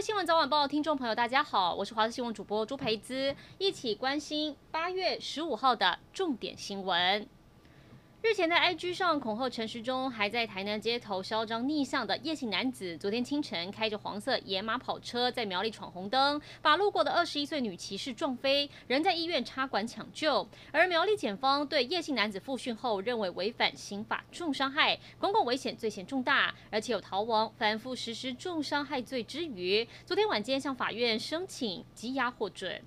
新闻早晚报听众朋友，大家好，我是华视新闻主播朱培姿，一起关心八月十五号的重点新闻。日前在 IG 上恐吓陈时中，还在台南街头嚣张逆向的叶姓男子，昨天清晨开着黄色野马跑车在苗栗闯红灯，把路过的二十一岁女骑士撞飞，人在医院插管抢救。而苗栗检方对叶姓男子复讯后，认为违反刑法重伤害，公共危险罪嫌重大，而且有逃亡、反复实施重伤害罪之余。昨天晚间向法院申请羁押获准。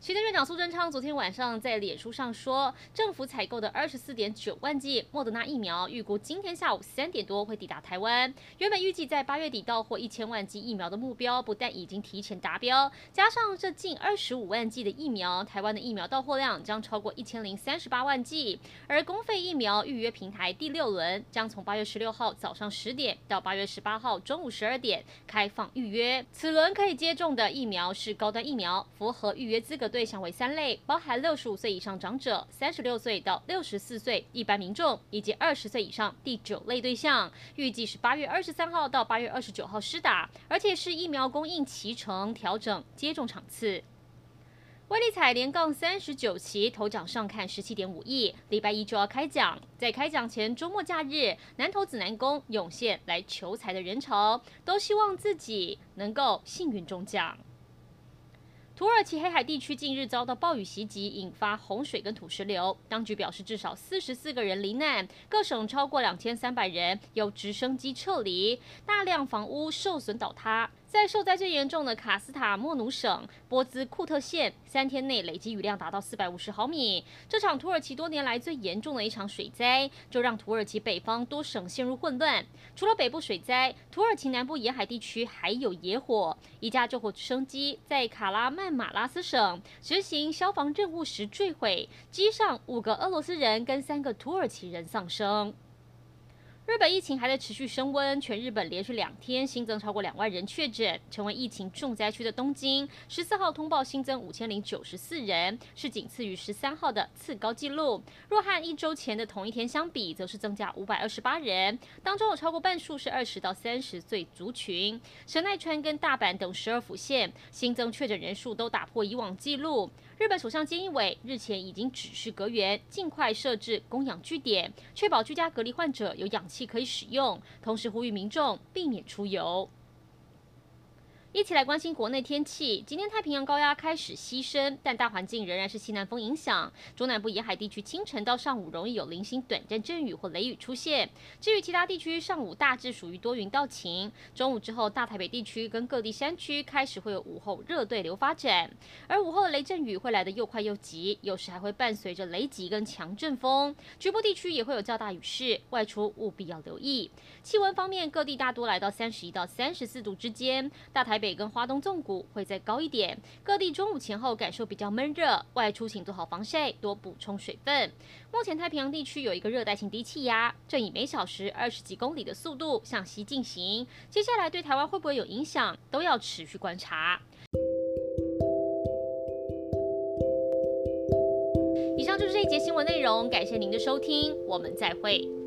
行政院长苏贞昌昨天晚上在脸书上说，政府采购的二十四点九万剂莫德纳疫苗，预估今天下午三点多会抵达台湾。原本预计在八月底到货一千万剂疫苗的目标，不但已经提前达标，加上这近二十五万剂的疫苗，台湾的疫苗到货量将超过一千零三十八万剂。而公费疫苗预约平台第六轮将从八月十六号早上十点到八月十八号中午十二点开放预约。此轮可以接种的疫苗是高端疫苗，符合预约资格对象为三类，包含六十五岁以上长者、三十六岁到六十四岁一般民众，以及二十岁以上第九类对象。预计是八月二十三号到八月二十九号施打，而且是疫苗供应齐程调整接种场次。威力彩连杠三十九期头奖上看十七点五亿，礼拜一就要开奖。在开奖前周末假日，南投指南宫涌现来求财的人潮，都希望自己能够幸运中奖。土耳其黑海地区近日遭到暴雨袭击，引发洪水跟土石流。当局表示，至少四十四个人罹难，各省超过两千三百人由直升机撤离，大量房屋受损倒塌。在受灾最严重的卡斯塔莫努省波兹库特县，三天内累积雨量达到四百五十毫米。这场土耳其多年来最严重的一场水灾，就让土耳其北方多省陷入混乱。除了北部水灾，土耳其南部沿海地区还有野火。一架救火直升机在卡拉曼马拉斯省执行消防任务时坠毁，机上五个俄罗斯人跟三个土耳其人丧生。日本疫情还在持续升温，全日本连续两天新增超过两万人确诊，成为疫情重灾区的东京，十四号通报新增五千零九十四人，是仅次于十三号的次高纪录。若和一周前的同一天相比，则是增加五百二十八人，当中有超过半数是二十到三十岁族群。神奈川跟大阪等十二府县新增确诊人数都打破以往纪录。日本首相菅义伟日前已经指示阁员尽快设置供氧据点，确保居家隔离患者有氧气可以使用，同时呼吁民众避免出游。一起来关心国内天气。今天太平洋高压开始西伸，但大环境仍然是西南风影响。中南部沿海地区清晨到上午容易有零星短暂阵雨或雷雨出现。至于其他地区，上午大致属于多云到晴。中午之后，大台北地区跟各地山区开始会有午后热对流发展，而午后的雷阵雨会来得又快又急，有时还会伴随着雷击跟强阵风。局部地区也会有较大雨势，外出务必要留意。气温方面，各地大多来到三十一到三十四度之间，大台。北跟花东纵谷会再高一点，各地中午前后感受比较闷热，外出请做好防晒，多补充水分。目前太平洋地区有一个热带性低气压，正以每小时二十几公里的速度向西进行，接下来对台湾会不会有影响，都要持续观察。以上就是这一节新闻内容，感谢您的收听，我们再会。